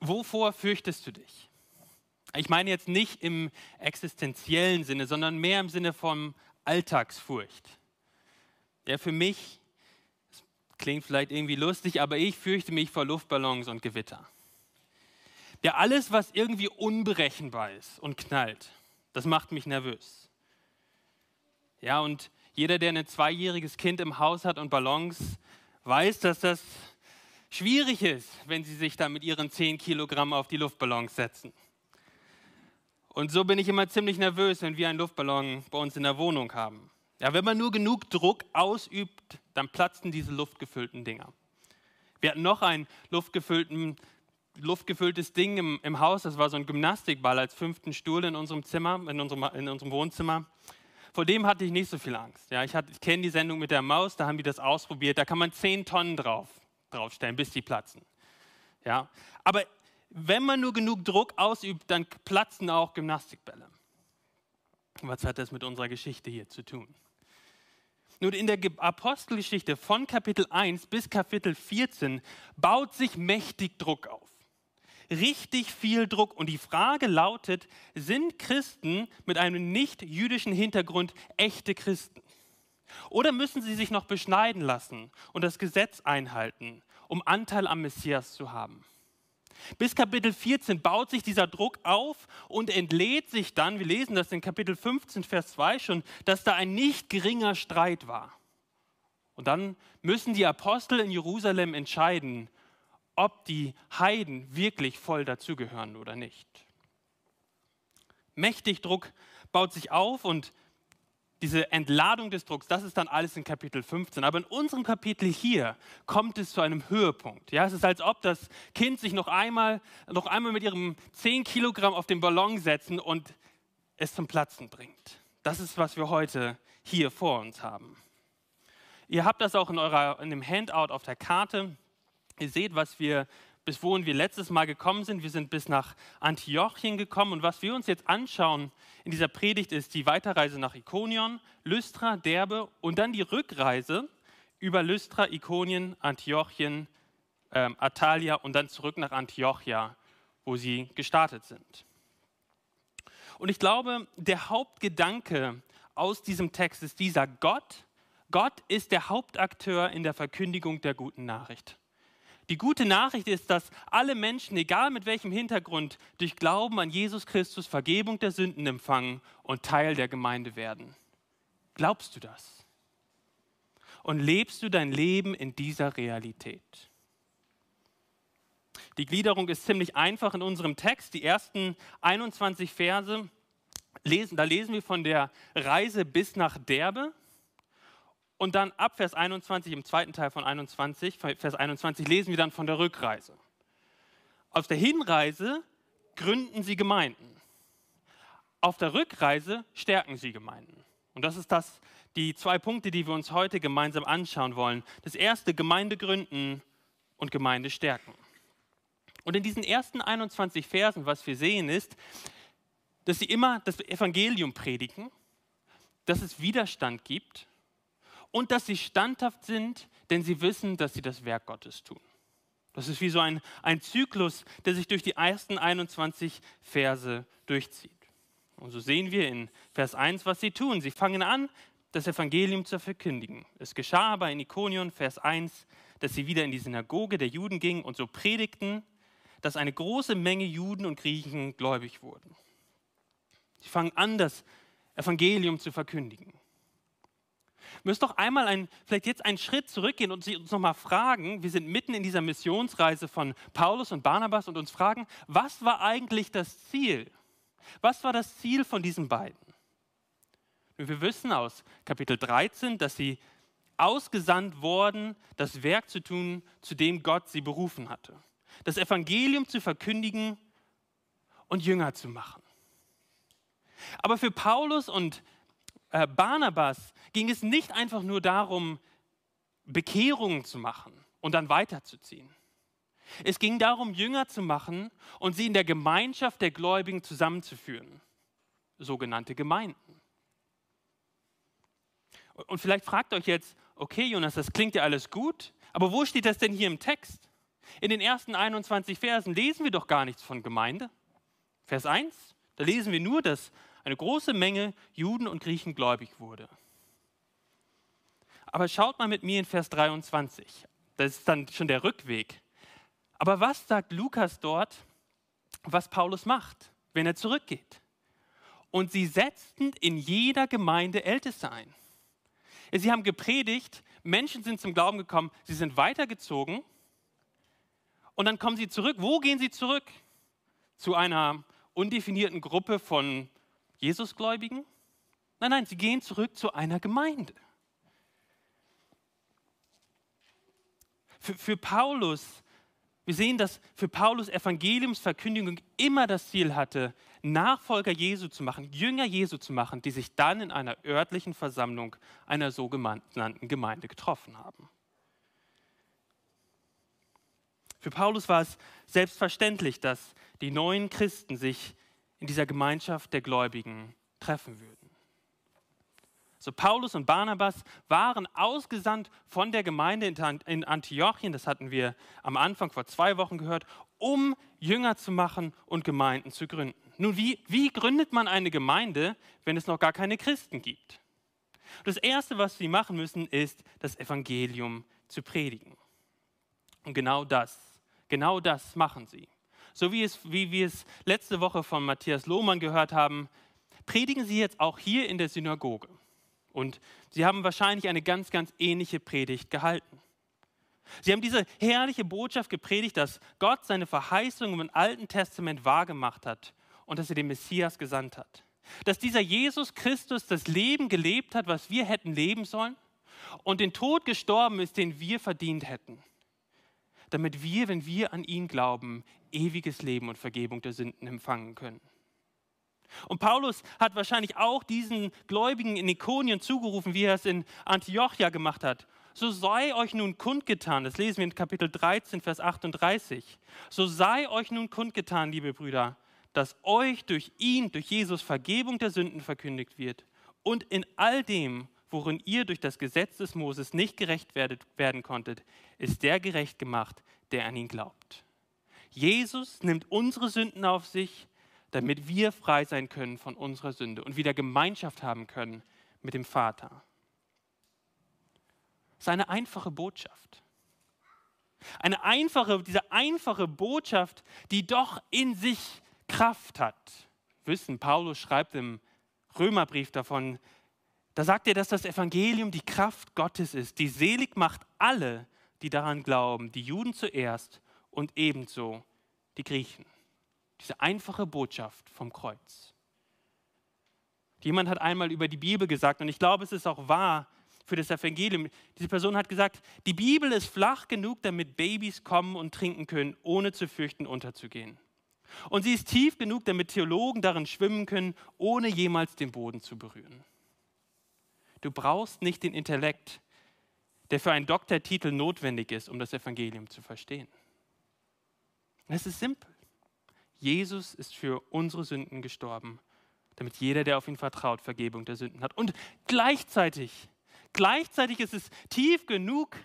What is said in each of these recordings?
Wovor fürchtest du dich? Ich meine jetzt nicht im existenziellen Sinne, sondern mehr im Sinne von Alltagsfurcht. Ja, für mich, klingt vielleicht irgendwie lustig, aber ich fürchte mich vor Luftballons und Gewitter. Ja, alles, was irgendwie unberechenbar ist und knallt, das macht mich nervös. Ja, und jeder, der ein zweijähriges Kind im Haus hat und Ballons, weiß, dass das schwierig ist, wenn sie sich da mit ihren 10 Kilogramm auf die Luftballons setzen. Und so bin ich immer ziemlich nervös, wenn wir einen Luftballon bei uns in der Wohnung haben. Ja, wenn man nur genug Druck ausübt, dann platzen diese luftgefüllten Dinger. Wir hatten noch ein luftgefülltes Ding im, im, Haus, das war so ein Gymnastikball als fünften Stuhl in unserem Zimmer, in unserem, in unserem Wohnzimmer. Vor dem hatte ich nicht so viel Angst. Ja, ich, ich kenne die Sendung mit der Maus, da haben die das ausprobiert. Da kann man zehn Tonnen drauf draufstellen, bis die platzen. Ja? Aber wenn man nur genug Druck ausübt, dann platzen auch Gymnastikbälle. Was hat das mit unserer Geschichte hier zu tun? Nun, in der Apostelgeschichte von Kapitel 1 bis Kapitel 14 baut sich mächtig Druck auf. Richtig viel Druck. Und die Frage lautet, sind Christen mit einem nicht-jüdischen Hintergrund echte Christen? Oder müssen sie sich noch beschneiden lassen und das Gesetz einhalten, um Anteil am Messias zu haben? Bis Kapitel 14 baut sich dieser Druck auf und entlädt sich dann, wir lesen das in Kapitel 15, Vers 2 schon, dass da ein nicht geringer Streit war. Und dann müssen die Apostel in Jerusalem entscheiden, ob die Heiden wirklich voll dazugehören oder nicht. Mächtig Druck baut sich auf und diese Entladung des Drucks, das ist dann alles in Kapitel 15. Aber in unserem Kapitel hier kommt es zu einem Höhepunkt. Ja, es ist, als ob das Kind sich noch einmal, noch einmal mit ihrem 10 Kilogramm auf den Ballon setzen und es zum Platzen bringt. Das ist, was wir heute hier vor uns haben. Ihr habt das auch in, eurer, in dem Handout auf der Karte. Ihr seht, was wir bis wohin wir letztes Mal gekommen sind. Wir sind bis nach Antiochien gekommen und was wir uns jetzt anschauen in dieser Predigt ist die Weiterreise nach Ikonion, Lystra, Derbe und dann die Rückreise über Lystra, Ikonien, Antiochien, ähm, Atalia und dann zurück nach Antiochia, wo sie gestartet sind. Und ich glaube, der Hauptgedanke aus diesem Text ist dieser Gott. Gott ist der Hauptakteur in der Verkündigung der guten Nachricht. Die gute Nachricht ist, dass alle Menschen, egal mit welchem Hintergrund, durch Glauben an Jesus Christus Vergebung der Sünden empfangen und Teil der Gemeinde werden. Glaubst du das? Und lebst du dein Leben in dieser Realität? Die Gliederung ist ziemlich einfach in unserem Text. Die ersten 21 Verse lesen, da lesen wir von der Reise bis nach Derbe. Und dann ab Vers 21, im zweiten Teil von 21, Vers 21, lesen wir dann von der Rückreise. Auf der Hinreise gründen sie Gemeinden. Auf der Rückreise stärken sie Gemeinden. Und das ist das, die zwei Punkte, die wir uns heute gemeinsam anschauen wollen. Das erste, Gemeinde gründen und Gemeinde stärken. Und in diesen ersten 21 Versen, was wir sehen, ist, dass sie immer das Evangelium predigen, dass es Widerstand gibt und dass sie standhaft sind, denn sie wissen, dass sie das Werk Gottes tun. Das ist wie so ein, ein Zyklus, der sich durch die ersten 21 Verse durchzieht. Und so sehen wir in Vers 1, was sie tun. Sie fangen an, das Evangelium zu verkündigen. Es geschah aber in Ikonion, Vers 1, dass sie wieder in die Synagoge der Juden gingen und so predigten, dass eine große Menge Juden und Griechen gläubig wurden. Sie fangen an, das Evangelium zu verkündigen müssen doch einmal ein, vielleicht jetzt einen Schritt zurückgehen und uns nochmal fragen, wir sind mitten in dieser Missionsreise von Paulus und Barnabas und uns fragen, was war eigentlich das Ziel? Was war das Ziel von diesen beiden? Wir wissen aus Kapitel 13, dass sie ausgesandt wurden, das Werk zu tun, zu dem Gott sie berufen hatte. Das Evangelium zu verkündigen und Jünger zu machen. Aber für Paulus und Barnabas ging es nicht einfach nur darum, Bekehrungen zu machen und dann weiterzuziehen. Es ging darum, Jünger zu machen und sie in der Gemeinschaft der Gläubigen zusammenzuführen, sogenannte Gemeinden. Und vielleicht fragt euch jetzt, okay Jonas, das klingt ja alles gut, aber wo steht das denn hier im Text? In den ersten 21 Versen lesen wir doch gar nichts von Gemeinde. Vers 1, da lesen wir nur, dass eine große Menge Juden und Griechen gläubig wurde. Aber schaut mal mit mir in Vers 23. Das ist dann schon der Rückweg. Aber was sagt Lukas dort, was Paulus macht, wenn er zurückgeht? Und sie setzten in jeder Gemeinde Älteste ein. Sie haben gepredigt, Menschen sind zum Glauben gekommen, sie sind weitergezogen und dann kommen sie zurück. Wo gehen sie zurück? Zu einer undefinierten Gruppe von Jesusgläubigen? Nein, nein, sie gehen zurück zu einer Gemeinde. Für, für Paulus, wir sehen, dass für Paulus Evangeliumsverkündigung immer das Ziel hatte, Nachfolger Jesu zu machen, Jünger Jesu zu machen, die sich dann in einer örtlichen Versammlung einer sogenannten Gemeinde getroffen haben. Für Paulus war es selbstverständlich, dass die neuen Christen sich in dieser Gemeinschaft der Gläubigen treffen würden. So Paulus und Barnabas waren ausgesandt von der Gemeinde in Antiochien, das hatten wir am Anfang vor zwei Wochen gehört, um Jünger zu machen und Gemeinden zu gründen. Nun, wie, wie gründet man eine Gemeinde, wenn es noch gar keine Christen gibt? Das Erste, was sie machen müssen, ist, das Evangelium zu predigen. Und genau das, genau das machen sie. So wie, es, wie wir es letzte Woche von Matthias Lohmann gehört haben, predigen sie jetzt auch hier in der Synagoge. Und sie haben wahrscheinlich eine ganz, ganz ähnliche Predigt gehalten. Sie haben diese herrliche Botschaft gepredigt, dass Gott seine Verheißungen im Alten Testament wahrgemacht hat und dass er den Messias gesandt hat. Dass dieser Jesus Christus das Leben gelebt hat, was wir hätten leben sollen und den Tod gestorben ist, den wir verdient hätten. Damit wir, wenn wir an ihn glauben, ewiges Leben und Vergebung der Sünden empfangen können. Und Paulus hat wahrscheinlich auch diesen Gläubigen in Ikonien zugerufen, wie er es in Antiochia gemacht hat. So sei euch nun kundgetan, das lesen wir in Kapitel 13, Vers 38. So sei euch nun kundgetan, liebe Brüder, dass euch durch ihn, durch Jesus Vergebung der Sünden verkündigt wird und in all dem, worin ihr durch das Gesetz des Moses nicht gerecht werden konntet, ist der gerecht gemacht, der an ihn glaubt. Jesus nimmt unsere Sünden auf sich damit wir frei sein können von unserer Sünde und wieder Gemeinschaft haben können mit dem Vater. Das ist eine einfache Botschaft. Eine einfache, diese einfache Botschaft, die doch in sich Kraft hat. Wissen, Paulus schreibt im Römerbrief davon, da sagt er, dass das Evangelium die Kraft Gottes ist, die selig macht alle, die daran glauben, die Juden zuerst und ebenso die Griechen. Diese einfache Botschaft vom Kreuz. Jemand hat einmal über die Bibel gesagt, und ich glaube, es ist auch wahr für das Evangelium. Diese Person hat gesagt, die Bibel ist flach genug, damit Babys kommen und trinken können, ohne zu fürchten, unterzugehen. Und sie ist tief genug, damit Theologen darin schwimmen können, ohne jemals den Boden zu berühren. Du brauchst nicht den Intellekt, der für einen Doktortitel notwendig ist, um das Evangelium zu verstehen. Es ist simpel. Jesus ist für unsere Sünden gestorben, damit jeder, der auf ihn vertraut, Vergebung der Sünden hat. Und gleichzeitig, gleichzeitig ist es tief genug,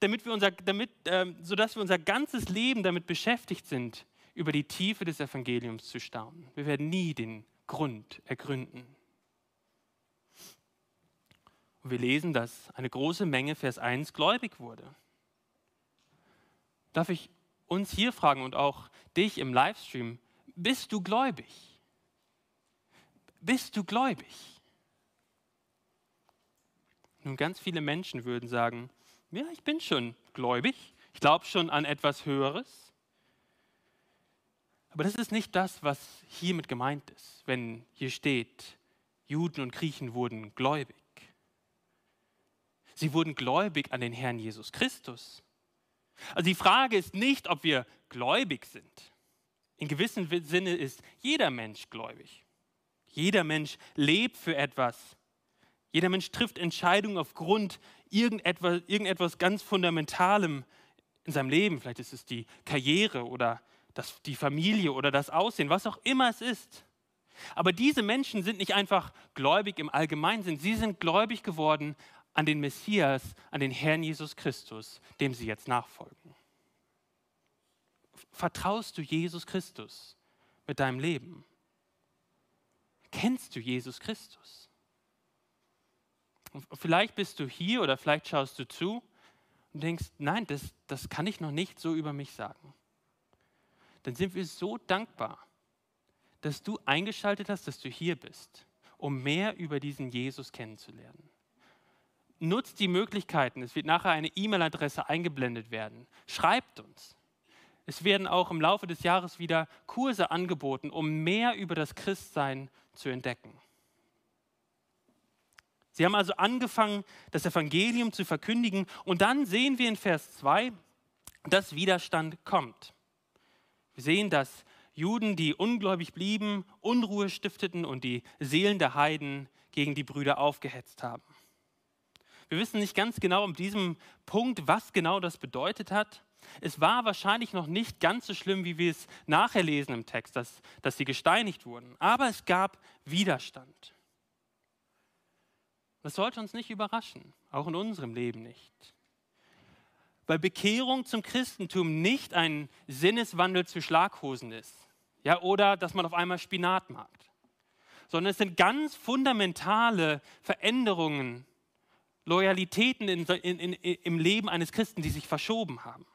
damit wir unser, damit, ähm, sodass wir unser ganzes Leben damit beschäftigt sind, über die Tiefe des Evangeliums zu staunen. Wir werden nie den Grund ergründen. Und wir lesen, dass eine große Menge, Vers 1, gläubig wurde. Darf ich uns hier fragen und auch dich im Livestream, bist du gläubig? Bist du gläubig? Nun, ganz viele Menschen würden sagen, ja, ich bin schon gläubig, ich glaube schon an etwas Höheres. Aber das ist nicht das, was hiermit gemeint ist, wenn hier steht, Juden und Griechen wurden gläubig. Sie wurden gläubig an den Herrn Jesus Christus. Also die Frage ist nicht, ob wir gläubig sind. In gewissem Sinne ist jeder Mensch gläubig. Jeder Mensch lebt für etwas. Jeder Mensch trifft Entscheidungen aufgrund irgendetwas, irgendetwas ganz Fundamentalem in seinem Leben. Vielleicht ist es die Karriere oder das, die Familie oder das Aussehen, was auch immer es ist. Aber diese Menschen sind nicht einfach gläubig im Allgemeinsinn, sie sind gläubig geworden an den Messias, an den Herrn Jesus Christus, dem sie jetzt nachfolgen. vertraust du Jesus Christus mit deinem Leben? Kennst du Jesus Christus? Und vielleicht bist du hier oder vielleicht schaust du zu und denkst, nein, das, das kann ich noch nicht so über mich sagen. Dann sind wir so dankbar, dass du eingeschaltet hast, dass du hier bist, um mehr über diesen Jesus kennenzulernen. Nutzt die Möglichkeiten. Es wird nachher eine E-Mail-Adresse eingeblendet werden. Schreibt uns. Es werden auch im Laufe des Jahres wieder Kurse angeboten, um mehr über das Christsein zu entdecken. Sie haben also angefangen, das Evangelium zu verkündigen und dann sehen wir in Vers 2, dass Widerstand kommt. Wir sehen, dass Juden, die ungläubig blieben, Unruhe stifteten und die Seelen der Heiden gegen die Brüder aufgehetzt haben. Wir wissen nicht ganz genau um diesem Punkt, was genau das bedeutet hat. Es war wahrscheinlich noch nicht ganz so schlimm, wie wir es nachher lesen im Text, dass, dass sie gesteinigt wurden. Aber es gab Widerstand. Das sollte uns nicht überraschen, auch in unserem Leben nicht. Weil Bekehrung zum Christentum nicht ein Sinneswandel zu Schlaghosen ist ja, oder dass man auf einmal Spinat mag, sondern es sind ganz fundamentale Veränderungen, Loyalitäten in, in, in, im Leben eines Christen, die sich verschoben haben.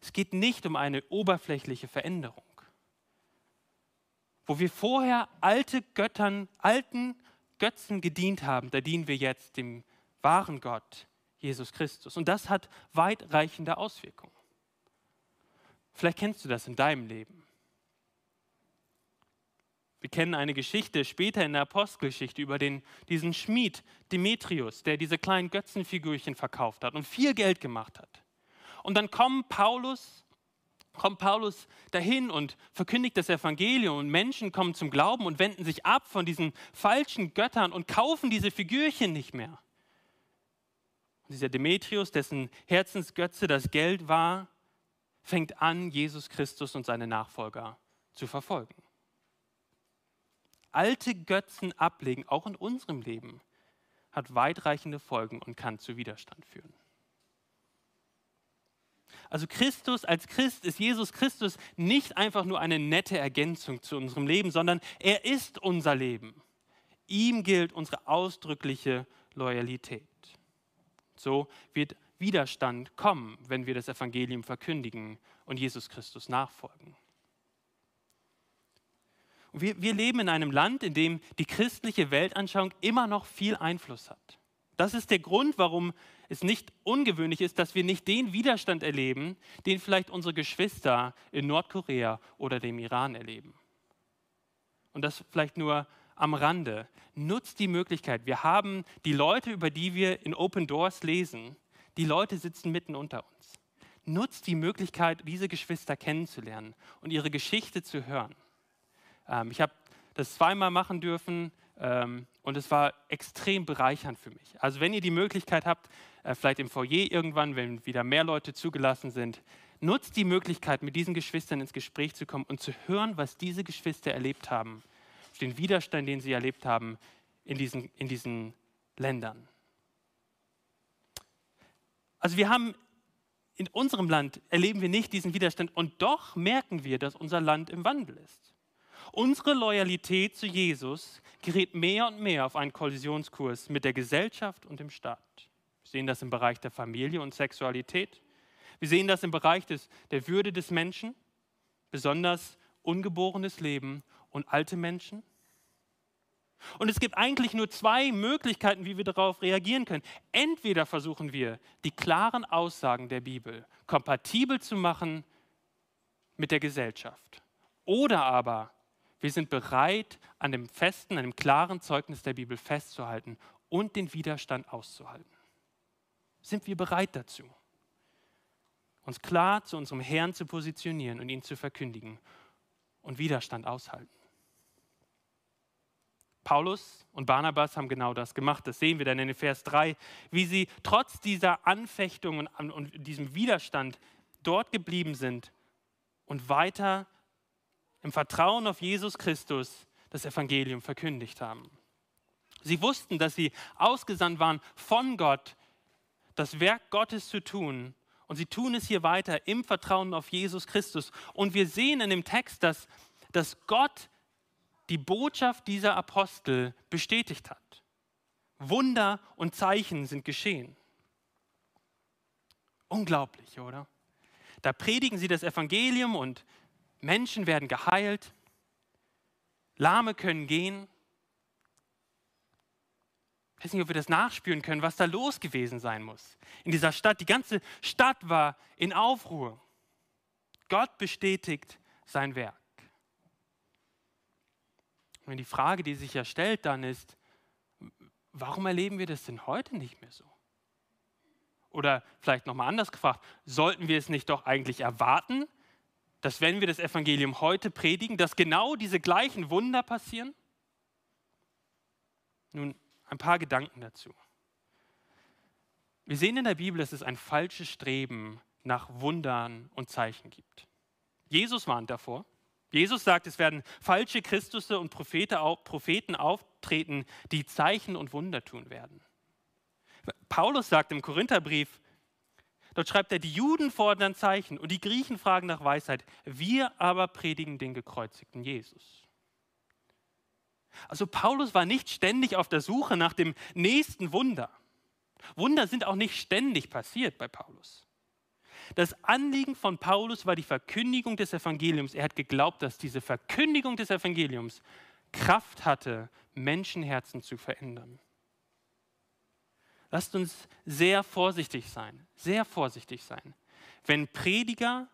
Es geht nicht um eine oberflächliche Veränderung. Wo wir vorher alte Göttern, alten Götzen gedient haben, da dienen wir jetzt dem wahren Gott, Jesus Christus. Und das hat weitreichende Auswirkungen. Vielleicht kennst du das in deinem Leben. Wir kennen eine Geschichte später in der Apostelgeschichte über den, diesen Schmied Demetrius, der diese kleinen Götzenfigürchen verkauft hat und viel Geld gemacht hat. Und dann kommt Paulus kommt Paulus dahin und verkündigt das Evangelium und Menschen kommen zum Glauben und wenden sich ab von diesen falschen Göttern und kaufen diese Figürchen nicht mehr. Und dieser Demetrius, dessen Herzensgötze das Geld war, fängt an, Jesus Christus und seine Nachfolger zu verfolgen. Alte Götzen ablegen, auch in unserem Leben, hat weitreichende Folgen und kann zu Widerstand führen. Also Christus als Christ ist Jesus Christus nicht einfach nur eine nette Ergänzung zu unserem Leben, sondern er ist unser Leben. Ihm gilt unsere ausdrückliche Loyalität. So wird Widerstand kommen, wenn wir das Evangelium verkündigen und Jesus Christus nachfolgen. Wir, wir, leben in einem Land, in dem die christliche Weltanschauung immer noch viel Einfluss hat. Das ist der Grund, warum es nicht ungewöhnlich ist, dass wir nicht den Widerstand erleben, den vielleicht unsere Geschwister in Nordkorea oder dem Iran erleben. Und das vielleicht nur am Rande. Nutzt die Möglichkeit. Wir haben die Leute, über die wir in Open Doors lesen, die Leute sitzen mitten unter uns. Nutzt die Möglichkeit, diese Geschwister kennenzulernen und ihre Geschichte zu hören. Ähm, ich habe das zweimal machen dürfen ähm, und es war extrem bereichernd für mich. Also wenn ihr die Möglichkeit habt, äh, vielleicht im Foyer irgendwann, wenn wieder mehr Leute zugelassen sind, nutzt die Möglichkeit, mit diesen Geschwistern ins Gespräch zu kommen und zu hören, was diese Geschwister erlebt haben, den Widerstand, den sie erlebt haben in diesen, in diesen Ländern. Also wir haben in unserem Land erleben wir nicht diesen Widerstand und doch merken wir, dass unser Land im Wandel ist. Unsere Loyalität zu Jesus gerät mehr und mehr auf einen Kollisionskurs mit der Gesellschaft und dem Staat. Wir sehen das im Bereich der Familie und Sexualität. Wir sehen das im Bereich des, der Würde des Menschen, besonders ungeborenes Leben und alte Menschen. Und es gibt eigentlich nur zwei Möglichkeiten, wie wir darauf reagieren können. Entweder versuchen wir, die klaren Aussagen der Bibel kompatibel zu machen mit der Gesellschaft. Oder aber wir sind bereit, an dem festen, an dem klaren Zeugnis der Bibel festzuhalten und den Widerstand auszuhalten. Sind wir bereit dazu, uns klar zu unserem Herrn zu positionieren und ihn zu verkündigen und Widerstand aushalten? Paulus und Barnabas haben genau das gemacht. Das sehen wir dann in Vers 3, wie sie trotz dieser Anfechtungen und diesem Widerstand dort geblieben sind und weiter im Vertrauen auf Jesus Christus das Evangelium verkündigt haben. Sie wussten, dass sie ausgesandt waren von Gott, das Werk Gottes zu tun. Und sie tun es hier weiter im Vertrauen auf Jesus Christus. Und wir sehen in dem Text, dass, dass Gott die Botschaft dieser Apostel bestätigt hat. Wunder und Zeichen sind geschehen. Unglaublich, oder? Da predigen sie das Evangelium und Menschen werden geheilt, Lahme können gehen. Ich weiß nicht, ob wir das nachspüren können, was da los gewesen sein muss. In dieser Stadt, die ganze Stadt war in Aufruhr. Gott bestätigt sein Werk. Und die Frage, die sich ja stellt, dann ist, warum erleben wir das denn heute nicht mehr so? Oder vielleicht nochmal anders gefragt, sollten wir es nicht doch eigentlich erwarten, dass wenn wir das Evangelium heute predigen, dass genau diese gleichen Wunder passieren? Nun, ein paar Gedanken dazu. Wir sehen in der Bibel, dass es ein falsches Streben nach Wundern und Zeichen gibt. Jesus warnt davor. Jesus sagt, es werden falsche Christusse und Propheten auftreten, die Zeichen und Wunder tun werden. Paulus sagt im Korintherbrief, dort schreibt er, die Juden fordern Zeichen und die Griechen fragen nach Weisheit. Wir aber predigen den gekreuzigten Jesus. Also Paulus war nicht ständig auf der Suche nach dem nächsten Wunder. Wunder sind auch nicht ständig passiert bei Paulus. Das Anliegen von Paulus war die Verkündigung des Evangeliums. Er hat geglaubt, dass diese Verkündigung des Evangeliums Kraft hatte, Menschenherzen zu verändern. Lasst uns sehr vorsichtig sein, sehr vorsichtig sein. Wenn Prediger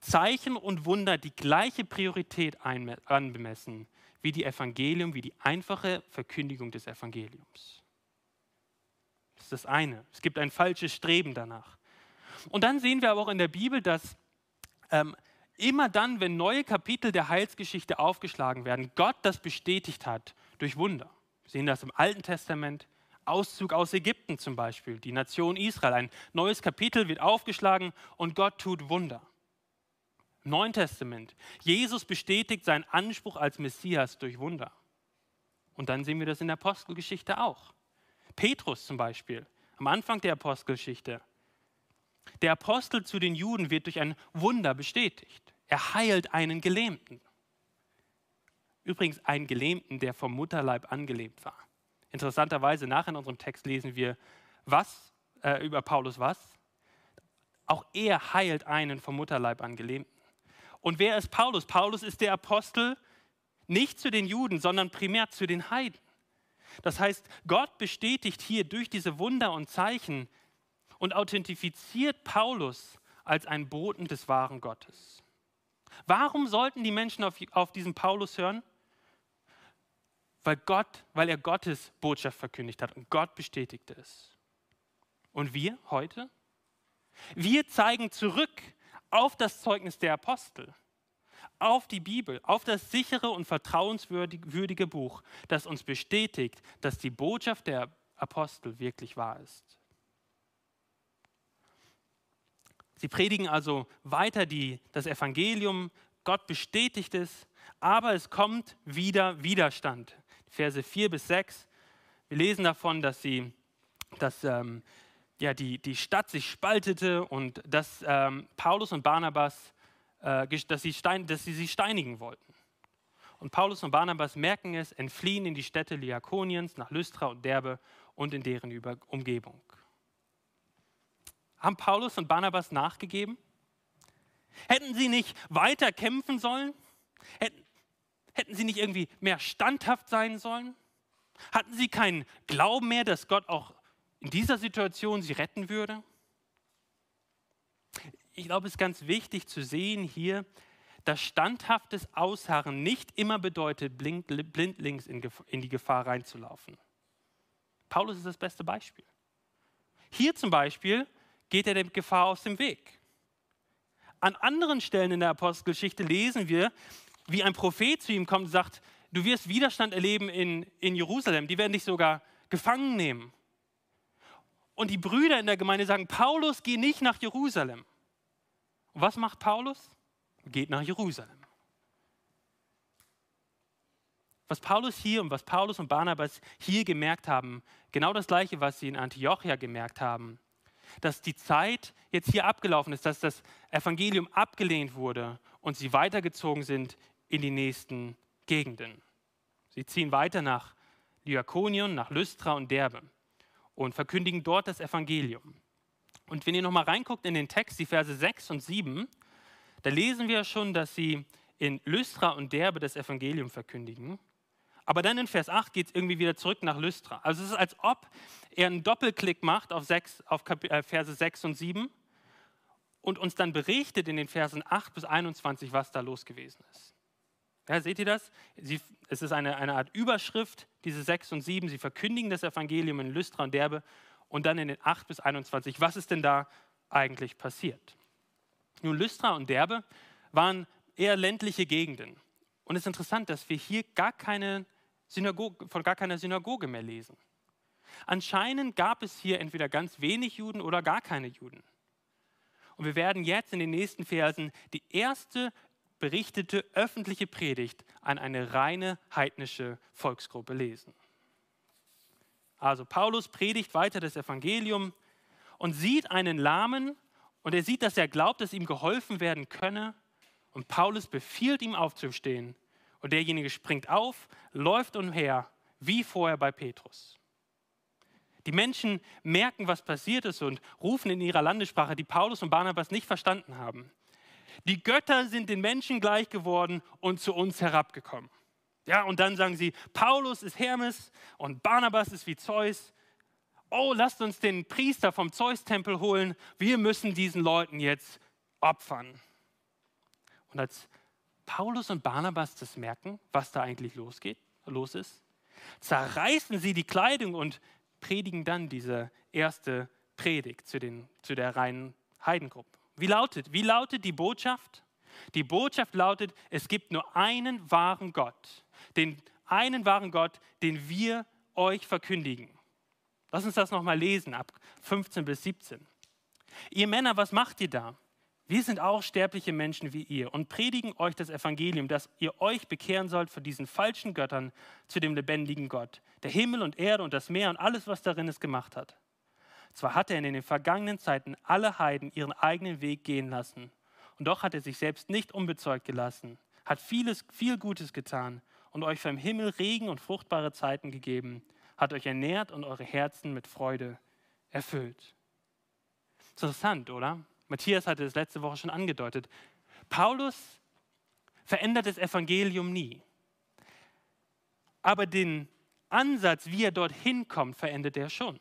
Zeichen und Wunder die gleiche Priorität anbemessen wie die Evangelium, wie die einfache Verkündigung des Evangeliums. Das ist das eine. Es gibt ein falsches Streben danach. Und dann sehen wir aber auch in der Bibel, dass ähm, immer dann, wenn neue Kapitel der Heilsgeschichte aufgeschlagen werden, Gott das bestätigt hat durch Wunder. Wir sehen das im Alten Testament, Auszug aus Ägypten zum Beispiel, die Nation Israel. Ein neues Kapitel wird aufgeschlagen und Gott tut Wunder. Im Neuen Testament, Jesus bestätigt seinen Anspruch als Messias durch Wunder. Und dann sehen wir das in der Apostelgeschichte auch. Petrus zum Beispiel, am Anfang der Apostelgeschichte, der Apostel zu den Juden wird durch ein Wunder bestätigt. Er heilt einen Gelähmten. Übrigens einen Gelähmten, der vom Mutterleib angelebt war. Interessanterweise, nach in unserem Text lesen wir was äh, über Paulus was. Auch er heilt einen vom Mutterleib angelähmten. Und wer ist Paulus? Paulus ist der Apostel nicht zu den Juden, sondern primär zu den Heiden. Das heißt, Gott bestätigt hier durch diese Wunder und Zeichen und authentifiziert Paulus als ein Boten des wahren Gottes. Warum sollten die Menschen auf, auf diesen Paulus hören? Weil Gott, weil er Gottes Botschaft verkündigt hat und Gott bestätigte es. Und wir heute? Wir zeigen zurück auf das Zeugnis der Apostel, auf die Bibel, auf das sichere und vertrauenswürdige Buch, das uns bestätigt, dass die Botschaft der Apostel wirklich wahr ist. Sie predigen also weiter die, das Evangelium, Gott bestätigt es, aber es kommt wieder Widerstand. Verse 4 bis 6, wir lesen davon, dass, sie, dass ähm, ja, die, die Stadt sich spaltete und dass ähm, Paulus und Barnabas, äh, dass, sie stein, dass sie sie steinigen wollten. Und Paulus und Barnabas merken es, entfliehen in die Städte Liakoniens nach Lystra und Derbe und in deren Umgebung. Haben Paulus und Barnabas nachgegeben? Hätten sie nicht weiter kämpfen sollen? Hätten, hätten sie nicht irgendwie mehr standhaft sein sollen? Hatten sie keinen Glauben mehr, dass Gott auch in dieser Situation sie retten würde? Ich glaube, es ist ganz wichtig zu sehen hier, dass standhaftes Ausharren nicht immer bedeutet, blindlings in die Gefahr reinzulaufen. Paulus ist das beste Beispiel. Hier zum Beispiel geht er der Gefahr aus dem Weg. An anderen Stellen in der Apostelgeschichte lesen wir, wie ein Prophet zu ihm kommt und sagt, du wirst Widerstand erleben in, in Jerusalem, die werden dich sogar gefangen nehmen. Und die Brüder in der Gemeinde sagen, Paulus, geh nicht nach Jerusalem. Und was macht Paulus? Geht nach Jerusalem. Was Paulus hier und was Paulus und Barnabas hier gemerkt haben, genau das gleiche, was sie in Antiochia gemerkt haben, dass die Zeit jetzt hier abgelaufen ist, dass das Evangelium abgelehnt wurde und sie weitergezogen sind in die nächsten Gegenden. Sie ziehen weiter nach Lyakonion, nach Lystra und Derbe und verkündigen dort das Evangelium. Und wenn ihr nochmal reinguckt in den Text, die Verse 6 und 7, da lesen wir schon, dass sie in Lystra und Derbe das Evangelium verkündigen. Aber dann in Vers 8 geht es irgendwie wieder zurück nach Lystra. Also es ist, als ob er einen Doppelklick macht auf, 6, auf äh, Verse 6 und 7 und uns dann berichtet in den Versen 8 bis 21, was da los gewesen ist. Ja, seht ihr das? Sie, es ist eine, eine Art Überschrift, diese 6 und 7. Sie verkündigen das Evangelium in Lystra und Derbe und dann in den 8 bis 21. Was ist denn da eigentlich passiert? Nun, Lystra und Derbe waren eher ländliche Gegenden. Und es ist interessant, dass wir hier gar keine Synagoge, von gar keiner Synagoge mehr lesen. Anscheinend gab es hier entweder ganz wenig Juden oder gar keine Juden. Und wir werden jetzt in den nächsten Versen die erste berichtete öffentliche Predigt an eine reine heidnische Volksgruppe lesen. Also Paulus predigt weiter das Evangelium und sieht einen Lahmen und er sieht, dass er glaubt, dass ihm geholfen werden könne. Und Paulus befiehlt ihm aufzustehen. Und derjenige springt auf, läuft umher, wie vorher bei Petrus. Die Menschen merken, was passiert ist und rufen in ihrer Landessprache, die Paulus und Barnabas nicht verstanden haben. Die Götter sind den Menschen gleich geworden und zu uns herabgekommen. Ja, und dann sagen sie, Paulus ist Hermes und Barnabas ist wie Zeus. Oh, lasst uns den Priester vom Zeus-Tempel holen. Wir müssen diesen Leuten jetzt opfern. Und als Paulus und Barnabas das merken, was da eigentlich losgeht, los ist, zerreißen sie die Kleidung und predigen dann diese erste Predigt zu, den, zu der reinen Heidengruppe. Wie lautet, wie lautet die Botschaft? Die Botschaft lautet, es gibt nur einen wahren Gott, den einen wahren Gott, den wir euch verkündigen. Lass uns das nochmal lesen, ab 15 bis 17. Ihr Männer, was macht ihr da? Wir sind auch sterbliche Menschen wie ihr und predigen euch das Evangelium, dass ihr euch bekehren sollt von diesen falschen Göttern zu dem lebendigen Gott, der Himmel und Erde und das Meer und alles, was darin ist, gemacht hat. Zwar hat er in den vergangenen Zeiten alle Heiden ihren eigenen Weg gehen lassen, und doch hat er sich selbst nicht unbezeugt gelassen, hat vieles, viel Gutes getan und euch vom Himmel Regen und fruchtbare Zeiten gegeben, hat euch ernährt und eure Herzen mit Freude erfüllt. Interessant, oder? Matthias hatte es letzte Woche schon angedeutet. Paulus verändert das Evangelium nie. Aber den Ansatz, wie er dorthin kommt, verändert er schon.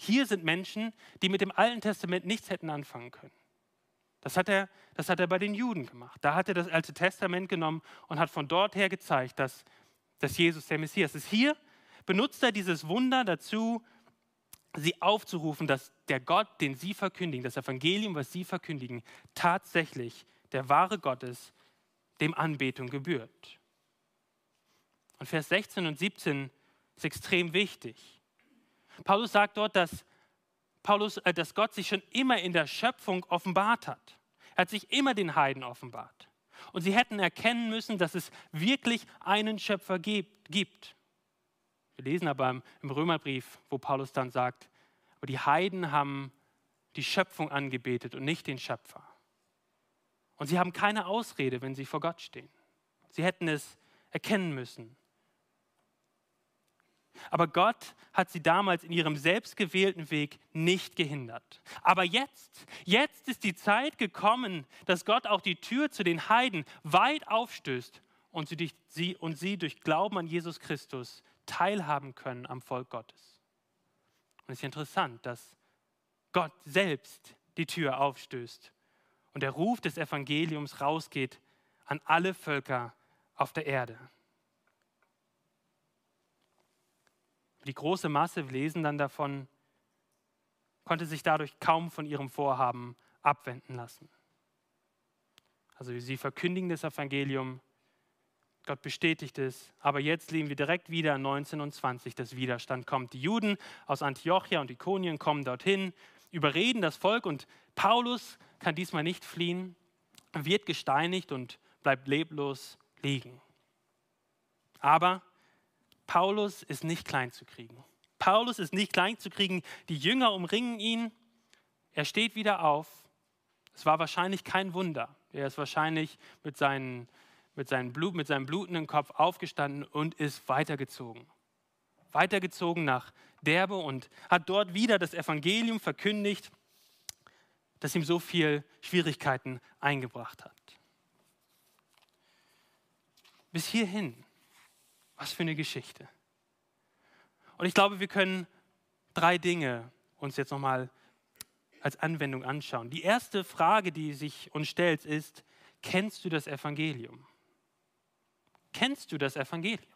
Hier sind Menschen, die mit dem Alten Testament nichts hätten anfangen können. Das hat, er, das hat er bei den Juden gemacht. Da hat er das Alte Testament genommen und hat von dort her gezeigt, dass, dass Jesus der Messias ist. Hier benutzt er dieses Wunder dazu, sie aufzurufen, dass der Gott, den sie verkündigen, das Evangelium, was sie verkündigen, tatsächlich der wahre Gott ist, dem Anbetung gebührt. Und Vers 16 und 17 ist extrem wichtig. Paulus sagt dort, dass, Paulus, äh, dass Gott sich schon immer in der Schöpfung offenbart hat. Er hat sich immer den Heiden offenbart. Und sie hätten erkennen müssen, dass es wirklich einen Schöpfer gibt. Wir lesen aber im Römerbrief, wo Paulus dann sagt, aber die Heiden haben die Schöpfung angebetet und nicht den Schöpfer. Und sie haben keine Ausrede, wenn sie vor Gott stehen. Sie hätten es erkennen müssen. Aber Gott hat sie damals in ihrem selbstgewählten Weg nicht gehindert. Aber jetzt, jetzt ist die Zeit gekommen, dass Gott auch die Tür zu den Heiden weit aufstößt und sie, durch, sie, und sie durch Glauben an Jesus Christus teilhaben können am Volk Gottes. Und es ist interessant, dass Gott selbst die Tür aufstößt und der Ruf des Evangeliums rausgeht an alle Völker auf der Erde. Die große Masse, wir lesen dann davon, konnte sich dadurch kaum von ihrem Vorhaben abwenden lassen. Also sie verkündigen das Evangelium, Gott bestätigt es, aber jetzt leben wir direkt wieder 19 und 20, dass Widerstand kommt. Die Juden aus Antiochia und Ikonien kommen dorthin, überreden das Volk und Paulus kann diesmal nicht fliehen, wird gesteinigt und bleibt leblos liegen. Aber Paulus ist nicht klein zu kriegen. Paulus ist nicht klein zu kriegen. Die Jünger umringen ihn. er steht wieder auf. Es war wahrscheinlich kein Wunder. Er ist wahrscheinlich mit, seinen, mit, seinem Blut, mit seinem blutenden Kopf aufgestanden und ist weitergezogen. Weitergezogen nach Derbe und hat dort wieder das Evangelium verkündigt, das ihm so viel Schwierigkeiten eingebracht hat. Bis hierhin, was für eine Geschichte. Und ich glaube, wir können drei Dinge uns jetzt nochmal als Anwendung anschauen. Die erste Frage, die sich uns stellt, ist, kennst du das Evangelium? Kennst du das Evangelium?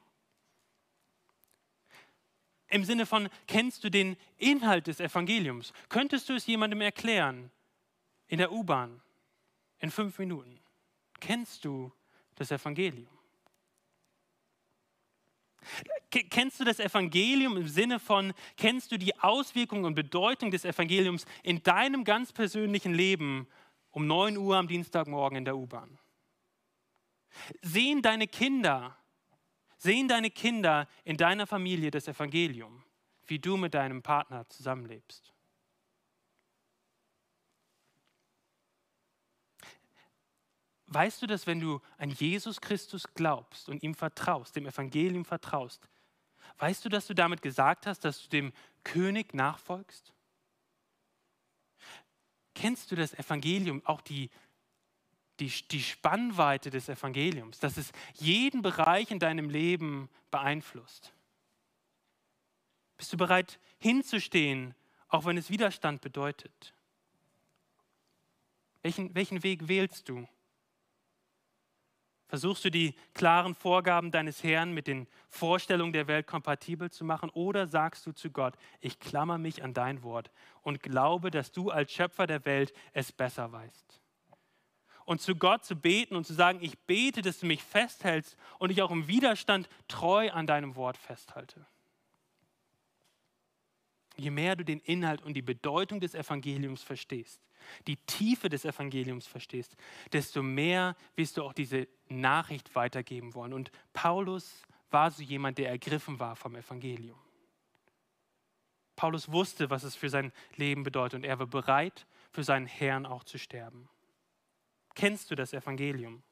Im Sinne von, kennst du den Inhalt des Evangeliums? Könntest du es jemandem erklären? In der U-Bahn, in fünf Minuten. Kennst du das Evangelium? Kennst du das Evangelium im Sinne von, kennst du die Auswirkungen und Bedeutung des Evangeliums in deinem ganz persönlichen Leben um 9 Uhr am Dienstagmorgen in der U-Bahn? Sehen deine Kinder Sehen deine Kinder in deiner Familie das Evangelium, wie du mit deinem Partner zusammenlebst? Weißt du, dass wenn du an Jesus Christus glaubst und ihm vertraust, dem Evangelium vertraust, weißt du, dass du damit gesagt hast, dass du dem König nachfolgst? Kennst du das Evangelium, auch die die, die Spannweite des Evangeliums, dass es jeden Bereich in deinem Leben beeinflusst. Bist du bereit hinzustehen, auch wenn es Widerstand bedeutet? Welchen, welchen Weg wählst du? Versuchst du die klaren Vorgaben deines Herrn mit den Vorstellungen der Welt kompatibel zu machen oder sagst du zu Gott, ich klammer mich an dein Wort und glaube, dass du als Schöpfer der Welt es besser weißt? und zu Gott zu beten und zu sagen, ich bete, dass du mich festhältst und ich auch im Widerstand treu an deinem Wort festhalte. Je mehr du den Inhalt und die Bedeutung des Evangeliums verstehst, die Tiefe des Evangeliums verstehst, desto mehr wirst du auch diese Nachricht weitergeben wollen. Und Paulus war so jemand, der ergriffen war vom Evangelium. Paulus wusste, was es für sein Leben bedeutet und er war bereit, für seinen Herrn auch zu sterben. Kennst du das Evangelium?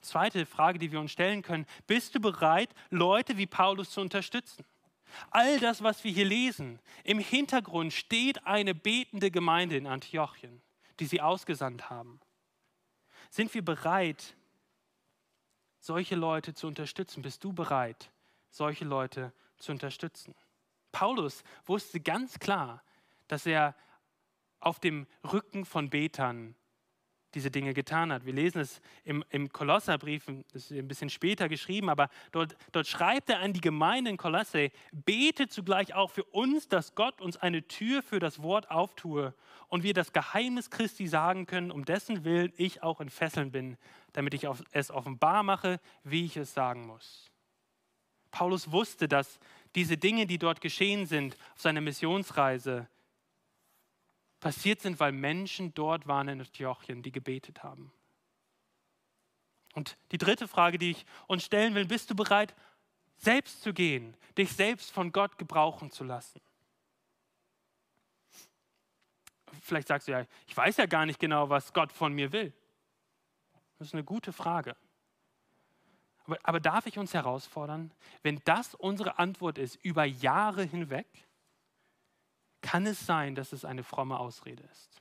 Zweite Frage, die wir uns stellen können, bist du bereit, Leute wie Paulus zu unterstützen? All das, was wir hier lesen, im Hintergrund steht eine betende Gemeinde in Antiochien, die sie ausgesandt haben. Sind wir bereit, solche Leute zu unterstützen? Bist du bereit, solche Leute zu unterstützen? Paulus wusste ganz klar, dass er auf dem Rücken von Betern diese Dinge getan hat. Wir lesen es im, im Kolosserbrief, das ist ein bisschen später geschrieben, aber dort, dort schreibt er an die Gemeinde in Kolosse, bete zugleich auch für uns, dass Gott uns eine Tür für das Wort auftue und wir das Geheimnis Christi sagen können, um dessen Willen ich auch in Fesseln bin, damit ich es offenbar mache, wie ich es sagen muss. Paulus wusste, dass diese Dinge, die dort geschehen sind auf seiner Missionsreise, passiert sind, weil Menschen dort waren in Antiochien, die gebetet haben. Und die dritte Frage, die ich uns stellen will, bist du bereit, selbst zu gehen, dich selbst von Gott gebrauchen zu lassen? Vielleicht sagst du ja, ich weiß ja gar nicht genau, was Gott von mir will. Das ist eine gute Frage. Aber, aber darf ich uns herausfordern, wenn das unsere Antwort ist über Jahre hinweg, kann es sein, dass es eine fromme Ausrede ist.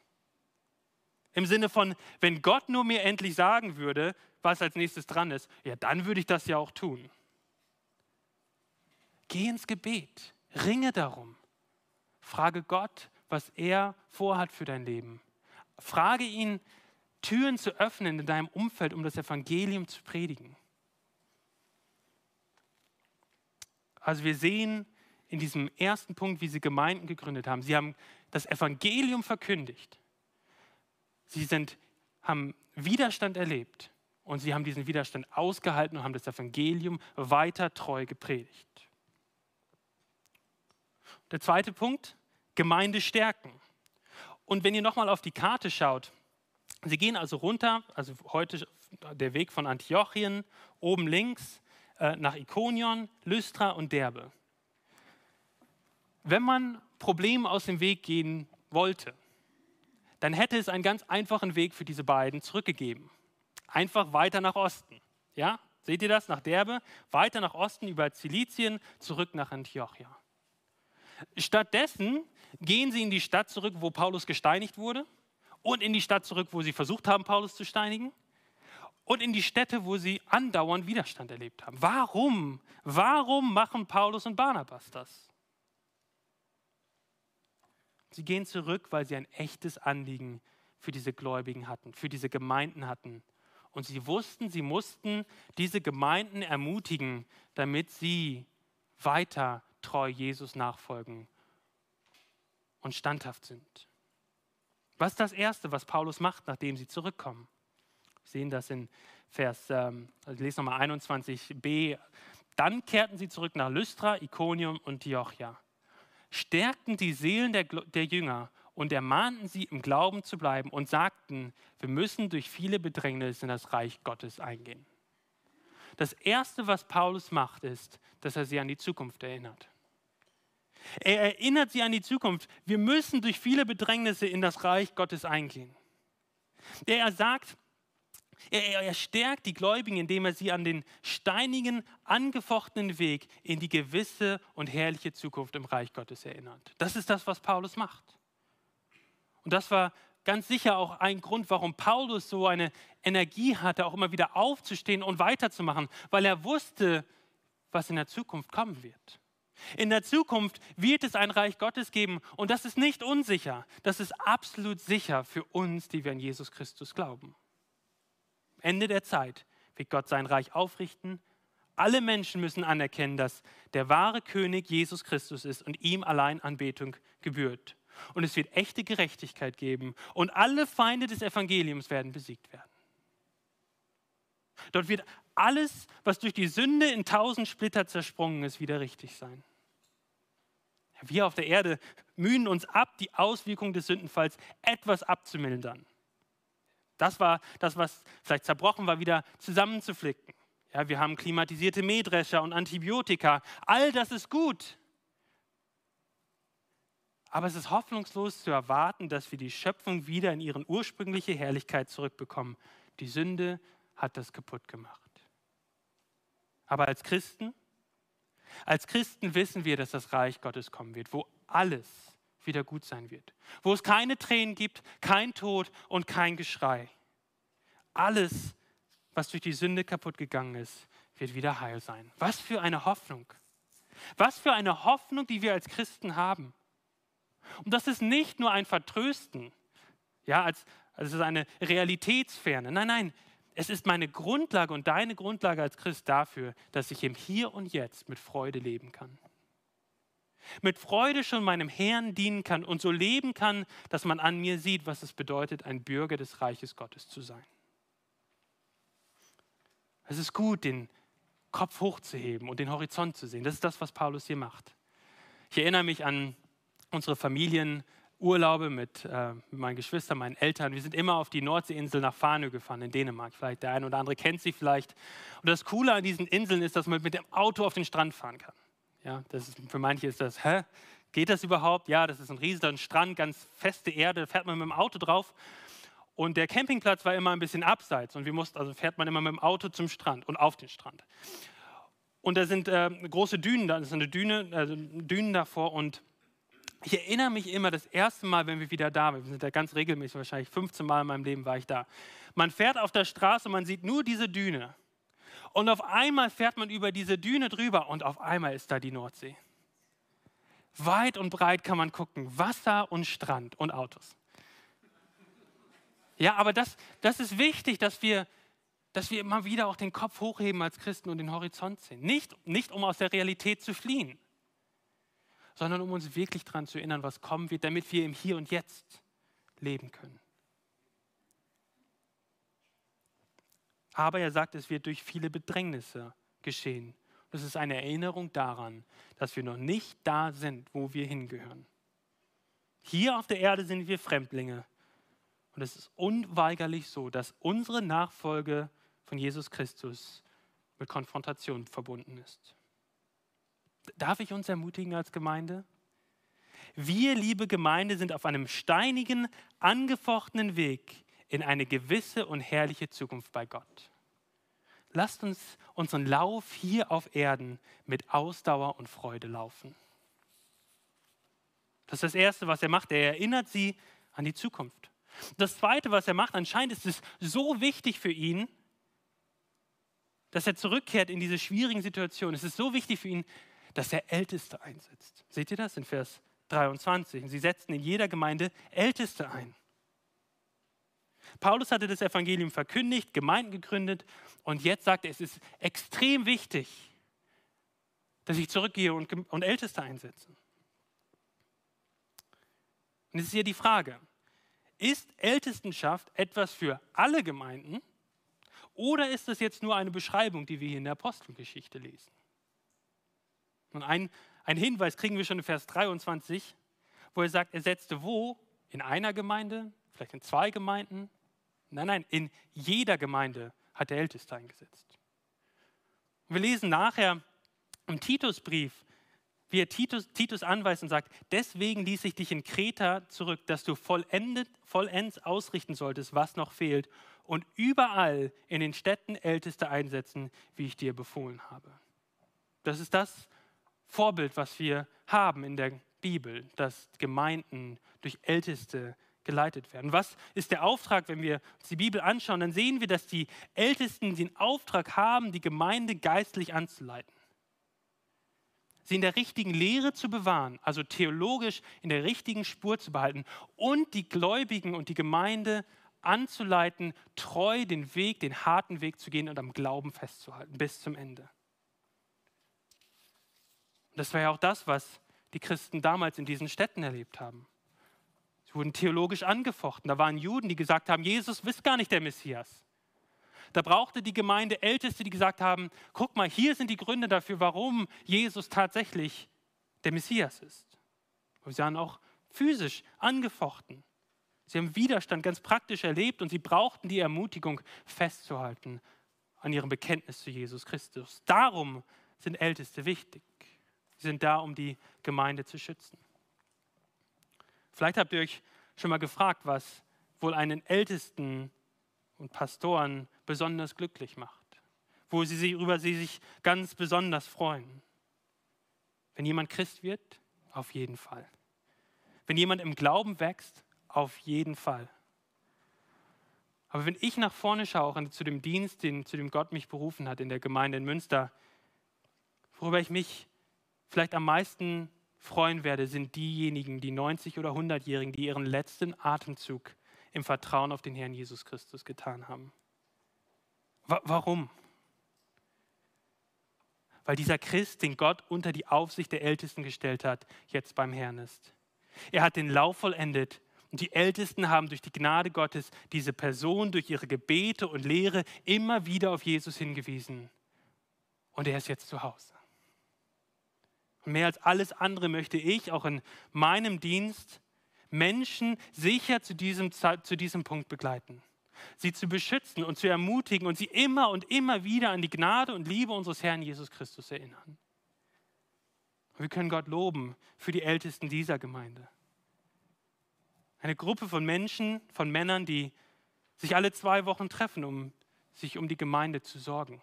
Im Sinne von, wenn Gott nur mir endlich sagen würde, was als nächstes dran ist, ja, dann würde ich das ja auch tun. Geh ins Gebet, ringe darum. Frage Gott, was er vorhat für dein Leben. Frage ihn, Türen zu öffnen in deinem Umfeld, um das Evangelium zu predigen. Also wir sehen, in diesem ersten Punkt, wie sie Gemeinden gegründet haben. Sie haben das Evangelium verkündigt. Sie sind, haben Widerstand erlebt und sie haben diesen Widerstand ausgehalten und haben das Evangelium weiter treu gepredigt. Der zweite Punkt, Gemeinde stärken. Und wenn ihr nochmal auf die Karte schaut, sie gehen also runter, also heute der Weg von Antiochien, oben links äh, nach Ikonion, Lystra und Derbe. Wenn man Problemen aus dem Weg gehen wollte, dann hätte es einen ganz einfachen Weg für diese beiden zurückgegeben. Einfach weiter nach Osten. Ja, seht ihr das? Nach Derbe, weiter nach Osten über Zilizien, zurück nach Antiochia. Stattdessen gehen sie in die Stadt zurück, wo Paulus gesteinigt wurde, und in die Stadt zurück, wo sie versucht haben, Paulus zu steinigen, und in die Städte, wo sie andauernd Widerstand erlebt haben. Warum? Warum machen Paulus und Barnabas das? Sie gehen zurück, weil sie ein echtes Anliegen für diese Gläubigen hatten, für diese Gemeinden hatten. Und sie wussten, sie mussten diese Gemeinden ermutigen, damit sie weiter treu Jesus nachfolgen und standhaft sind. Was ist das Erste, was Paulus macht, nachdem sie zurückkommen? Wir sehen das in Vers, ähm, also ich lese nochmal 21b. Dann kehrten sie zurück nach Lystra, Iconium und Antiochia stärkten die Seelen der, der Jünger und ermahnten sie, im Glauben zu bleiben und sagten, wir müssen durch viele Bedrängnisse in das Reich Gottes eingehen. Das Erste, was Paulus macht, ist, dass er sie an die Zukunft erinnert. Er erinnert sie an die Zukunft. Wir müssen durch viele Bedrängnisse in das Reich Gottes eingehen. Er sagt, er, er stärkt die Gläubigen, indem er sie an den steinigen, angefochtenen Weg in die gewisse und herrliche Zukunft im Reich Gottes erinnert. Das ist das, was Paulus macht. Und das war ganz sicher auch ein Grund, warum Paulus so eine Energie hatte, auch immer wieder aufzustehen und weiterzumachen, weil er wusste, was in der Zukunft kommen wird. In der Zukunft wird es ein Reich Gottes geben und das ist nicht unsicher, das ist absolut sicher für uns, die wir an Jesus Christus glauben. Ende der Zeit wird Gott sein Reich aufrichten. Alle Menschen müssen anerkennen, dass der wahre König Jesus Christus ist und ihm allein Anbetung gebührt. Und es wird echte Gerechtigkeit geben und alle Feinde des Evangeliums werden besiegt werden. Dort wird alles, was durch die Sünde in tausend Splitter zersprungen ist, wieder richtig sein. Wir auf der Erde mühen uns ab, die Auswirkungen des Sündenfalls etwas abzumildern. Das war das, was vielleicht zerbrochen war, wieder zusammenzuflicken. Ja, wir haben klimatisierte Mähdrescher und Antibiotika. All das ist gut. Aber es ist hoffnungslos zu erwarten, dass wir die Schöpfung wieder in ihre ursprüngliche Herrlichkeit zurückbekommen. Die Sünde hat das kaputt gemacht. Aber als Christen, als Christen wissen wir, dass das Reich Gottes kommen wird, wo alles wieder gut sein wird. Wo es keine Tränen gibt, kein Tod und kein Geschrei. Alles, was durch die Sünde kaputt gegangen ist, wird wieder heil sein. Was für eine Hoffnung. Was für eine Hoffnung, die wir als Christen haben. Und das ist nicht nur ein Vertrösten, ja, als, als es ist eine Realitätsferne. Nein, nein, es ist meine Grundlage und deine Grundlage als Christ dafür, dass ich im Hier und Jetzt mit Freude leben kann mit Freude schon meinem Herrn dienen kann und so leben kann, dass man an mir sieht, was es bedeutet, ein Bürger des Reiches Gottes zu sein. Es ist gut, den Kopf hochzuheben und den Horizont zu sehen. Das ist das, was Paulus hier macht. Ich erinnere mich an unsere Familienurlaube mit, äh, mit meinen Geschwistern, meinen Eltern. Wir sind immer auf die Nordseeinsel nach Farnö gefahren, in Dänemark. Vielleicht der eine oder andere kennt sie vielleicht. Und das Coole an diesen Inseln ist, dass man mit dem Auto auf den Strand fahren kann. Ja, das ist, für manche ist das, hä? Geht das überhaupt? Ja, das ist ein riesiger Strand, ganz feste Erde, da fährt man mit dem Auto drauf. Und der Campingplatz war immer ein bisschen abseits und wir mussten, also fährt man immer mit dem Auto zum Strand und auf den Strand. Und da sind äh, große Dünen, da ist eine Düne, äh, Dünen davor und ich erinnere mich immer das erste Mal, wenn wir wieder da waren, wir sind da ganz regelmäßig, wahrscheinlich 15 Mal in meinem Leben war ich da. Man fährt auf der Straße und man sieht nur diese Düne. Und auf einmal fährt man über diese Düne drüber und auf einmal ist da die Nordsee. Weit und breit kann man gucken, Wasser und Strand und Autos. Ja, aber das, das ist wichtig, dass wir, dass wir immer wieder auch den Kopf hochheben als Christen und den Horizont sehen. Nicht, nicht um aus der Realität zu fliehen, sondern um uns wirklich daran zu erinnern, was kommen wird, damit wir im Hier und Jetzt leben können. Aber er sagt, es wird durch viele Bedrängnisse geschehen. Das ist eine Erinnerung daran, dass wir noch nicht da sind, wo wir hingehören. Hier auf der Erde sind wir Fremdlinge. Und es ist unweigerlich so, dass unsere Nachfolge von Jesus Christus mit Konfrontation verbunden ist. Darf ich uns ermutigen als Gemeinde? Wir, liebe Gemeinde, sind auf einem steinigen, angefochtenen Weg in eine gewisse und herrliche Zukunft bei Gott. Lasst uns unseren Lauf hier auf Erden mit Ausdauer und Freude laufen. Das ist das Erste, was er macht. Er erinnert sie an die Zukunft. Das Zweite, was er macht, anscheinend ist es so wichtig für ihn, dass er zurückkehrt in diese schwierigen Situationen. Es ist so wichtig für ihn, dass er Älteste einsetzt. Seht ihr das in Vers 23? Und sie setzten in jeder Gemeinde Älteste ein. Paulus hatte das Evangelium verkündigt, Gemeinden gegründet und jetzt sagt er, es ist extrem wichtig, dass ich zurückgehe und, und Älteste einsetze. Und es ist hier die Frage, ist Ältestenschaft etwas für alle Gemeinden oder ist das jetzt nur eine Beschreibung, die wir hier in der Apostelgeschichte lesen? Und ein, ein Hinweis kriegen wir schon in Vers 23, wo er sagt, er setzte wo? In einer Gemeinde, vielleicht in zwei Gemeinden, Nein, nein, in jeder Gemeinde hat der Älteste eingesetzt. Wir lesen nachher im Titusbrief, wie er Titus, Titus anweist und sagt, deswegen ließ ich dich in Kreta zurück, dass du vollendet, vollends ausrichten solltest, was noch fehlt und überall in den Städten Älteste einsetzen, wie ich dir befohlen habe. Das ist das Vorbild, was wir haben in der Bibel, dass Gemeinden durch Älteste geleitet werden. Was ist der Auftrag, wenn wir uns die Bibel anschauen? Dann sehen wir, dass die Ältesten den Auftrag haben, die Gemeinde geistlich anzuleiten. Sie in der richtigen Lehre zu bewahren, also theologisch in der richtigen Spur zu behalten und die Gläubigen und die Gemeinde anzuleiten, treu den Weg, den harten Weg zu gehen und am Glauben festzuhalten bis zum Ende. Das war ja auch das, was die Christen damals in diesen Städten erlebt haben. Sie wurden theologisch angefochten. Da waren Juden, die gesagt haben, Jesus ist gar nicht der Messias. Da brauchte die Gemeinde Älteste, die gesagt haben, guck mal, hier sind die Gründe dafür, warum Jesus tatsächlich der Messias ist. Und sie waren auch physisch angefochten. Sie haben Widerstand ganz praktisch erlebt und sie brauchten die Ermutigung festzuhalten an ihrem Bekenntnis zu Jesus Christus. Darum sind Älteste wichtig. Sie sind da, um die Gemeinde zu schützen. Vielleicht habt ihr euch schon mal gefragt, was wohl einen Ältesten und Pastoren besonders glücklich macht, wo sie sich, über sie sich ganz besonders freuen. Wenn jemand Christ wird, auf jeden Fall. Wenn jemand im Glauben wächst, auf jeden Fall. Aber wenn ich nach vorne schaue, zu dem Dienst, den, zu dem Gott mich berufen hat in der Gemeinde in Münster, worüber ich mich vielleicht am meisten freuen werde, sind diejenigen, die 90- oder 100-Jährigen, die ihren letzten Atemzug im Vertrauen auf den Herrn Jesus Christus getan haben. Wa warum? Weil dieser Christ, den Gott unter die Aufsicht der Ältesten gestellt hat, jetzt beim Herrn ist. Er hat den Lauf vollendet und die Ältesten haben durch die Gnade Gottes diese Person durch ihre Gebete und Lehre immer wieder auf Jesus hingewiesen. Und er ist jetzt zu Hause. Und mehr als alles andere möchte ich auch in meinem Dienst Menschen sicher zu diesem, zu diesem Punkt begleiten. Sie zu beschützen und zu ermutigen und sie immer und immer wieder an die Gnade und Liebe unseres Herrn Jesus Christus erinnern. Wir können Gott loben für die Ältesten dieser Gemeinde. Eine Gruppe von Menschen, von Männern, die sich alle zwei Wochen treffen, um sich um die Gemeinde zu sorgen.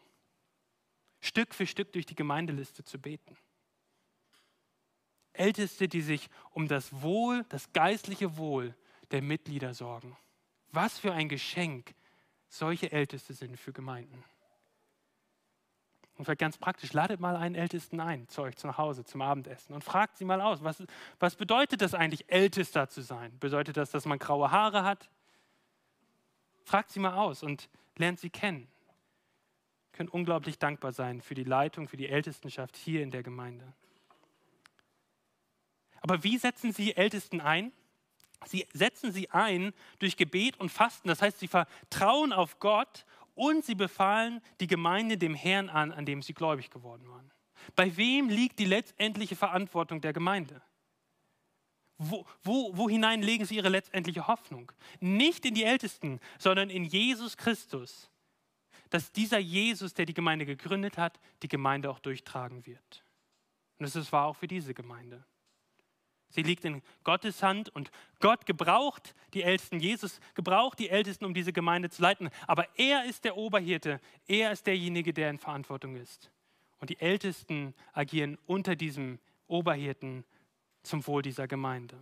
Stück für Stück durch die Gemeindeliste zu beten. Älteste, die sich um das Wohl, das geistliche Wohl der Mitglieder sorgen. Was für ein Geschenk solche Älteste sind für Gemeinden. Und vielleicht ganz praktisch, ladet mal einen Ältesten ein zu euch zu Hause zum Abendessen und fragt sie mal aus, was, was bedeutet das eigentlich, Ältester zu sein? Bedeutet das, dass man graue Haare hat? Fragt sie mal aus und lernt sie kennen. Ihr könnt unglaublich dankbar sein für die Leitung, für die Ältestenschaft hier in der Gemeinde. Aber wie setzen Sie Ältesten ein? Sie setzen sie ein durch Gebet und Fasten. Das heißt, sie vertrauen auf Gott und sie befahlen die Gemeinde dem Herrn an, an dem sie gläubig geworden waren. Bei wem liegt die letztendliche Verantwortung der Gemeinde? Wo, wo, wo hinein legen sie ihre letztendliche Hoffnung? Nicht in die Ältesten, sondern in Jesus Christus. Dass dieser Jesus, der die Gemeinde gegründet hat, die Gemeinde auch durchtragen wird. Und das war auch für diese Gemeinde. Sie liegt in Gottes Hand und Gott gebraucht die Ältesten. Jesus gebraucht die Ältesten, um diese Gemeinde zu leiten. Aber er ist der Oberhirte. Er ist derjenige, der in Verantwortung ist. Und die Ältesten agieren unter diesem Oberhirten zum Wohl dieser Gemeinde.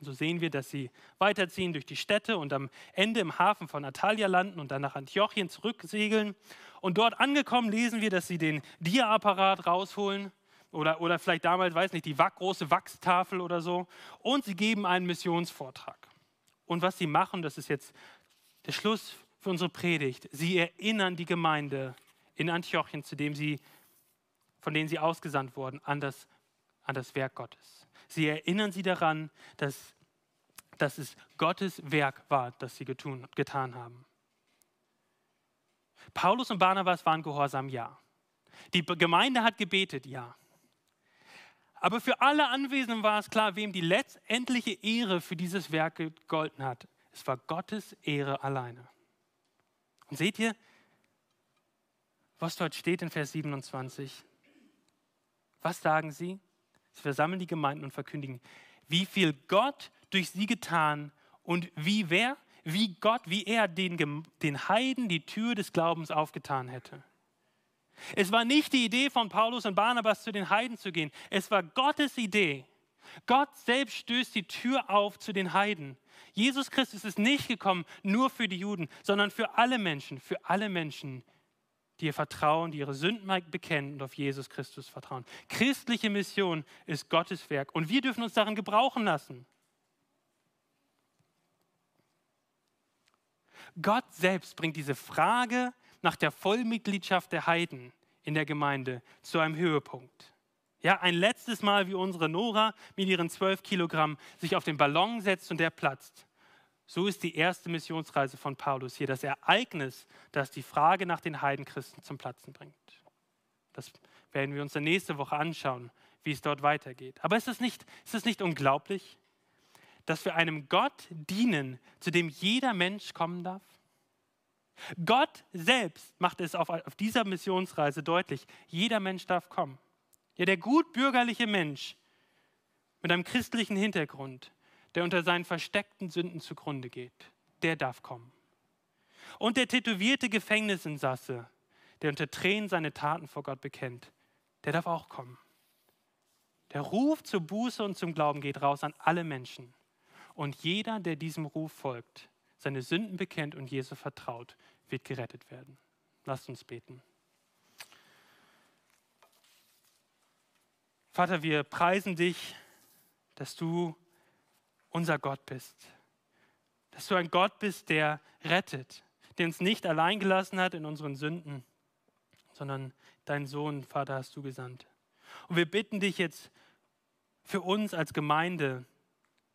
So sehen wir, dass sie weiterziehen durch die Städte und am Ende im Hafen von Atalia landen und dann nach Antiochien zurücksegeln. Und dort angekommen lesen wir, dass sie den Dia-Apparat rausholen oder, oder vielleicht damals, weiß nicht, die große Wachstafel oder so. Und sie geben einen Missionsvortrag. Und was sie machen, das ist jetzt der Schluss für unsere Predigt. Sie erinnern die Gemeinde in Antiochien, zu dem sie, von denen sie ausgesandt wurden, an das, an das Werk Gottes. Sie erinnern sie daran, dass, dass es Gottes Werk war, das sie getun, getan haben. Paulus und Barnabas waren gehorsam, ja. Die Gemeinde hat gebetet, ja. Aber für alle Anwesenden war es klar, wem die letztendliche Ehre für dieses Werk gegolten hat. Es war Gottes Ehre alleine. Und seht ihr, was dort steht in Vers 27? Was sagen sie? Sie versammeln die Gemeinden und verkündigen, wie viel Gott durch sie getan und wie wer, wie Gott, wie er den, den Heiden die Tür des Glaubens aufgetan hätte. Es war nicht die Idee von Paulus und Barnabas, zu den Heiden zu gehen. Es war Gottes Idee. Gott selbst stößt die Tür auf zu den Heiden. Jesus Christus ist nicht gekommen nur für die Juden, sondern für alle Menschen, für alle Menschen, die ihr Vertrauen, die ihre Sünden bekennen und auf Jesus Christus vertrauen. Christliche Mission ist Gottes Werk und wir dürfen uns darin gebrauchen lassen. Gott selbst bringt diese Frage nach der Vollmitgliedschaft der Heiden in der Gemeinde zu einem Höhepunkt. Ja, ein letztes Mal, wie unsere Nora mit ihren zwölf Kilogramm sich auf den Ballon setzt und der platzt. So ist die erste Missionsreise von Paulus hier das Ereignis, das die Frage nach den Heidenchristen zum Platzen bringt. Das werden wir uns dann nächste Woche anschauen, wie es dort weitergeht. Aber ist es nicht, nicht unglaublich, dass wir einem Gott dienen, zu dem jeder Mensch kommen darf? Gott selbst macht es auf, auf dieser Missionsreise deutlich, jeder Mensch darf kommen. Ja, der gutbürgerliche Mensch mit einem christlichen Hintergrund, der unter seinen versteckten Sünden zugrunde geht, der darf kommen. Und der tätowierte Gefängnisinsasse, der unter Tränen seine Taten vor Gott bekennt, der darf auch kommen. Der Ruf zur Buße und zum Glauben geht raus an alle Menschen. Und jeder, der diesem Ruf folgt, seine Sünden bekennt und Jesus vertraut, wird gerettet werden. Lasst uns beten. Vater, wir preisen dich, dass du unser Gott bist. Dass du ein Gott bist, der rettet, der uns nicht allein gelassen hat in unseren Sünden, sondern deinen Sohn, Vater, hast du gesandt. Und wir bitten dich jetzt für uns als Gemeinde,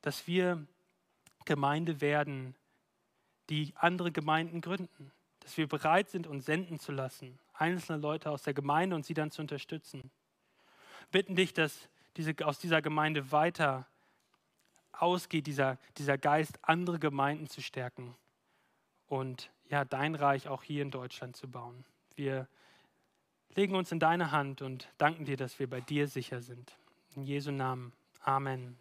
dass wir Gemeinde werden, die andere Gemeinden gründen. Dass wir bereit sind, uns senden zu lassen, einzelne Leute aus der Gemeinde und sie dann zu unterstützen. Bitten dich, dass diese, aus dieser Gemeinde weiter ausgeht, dieser, dieser Geist, andere Gemeinden zu stärken und ja, dein Reich auch hier in Deutschland zu bauen. Wir legen uns in deine Hand und danken dir, dass wir bei dir sicher sind. In Jesu Namen. Amen.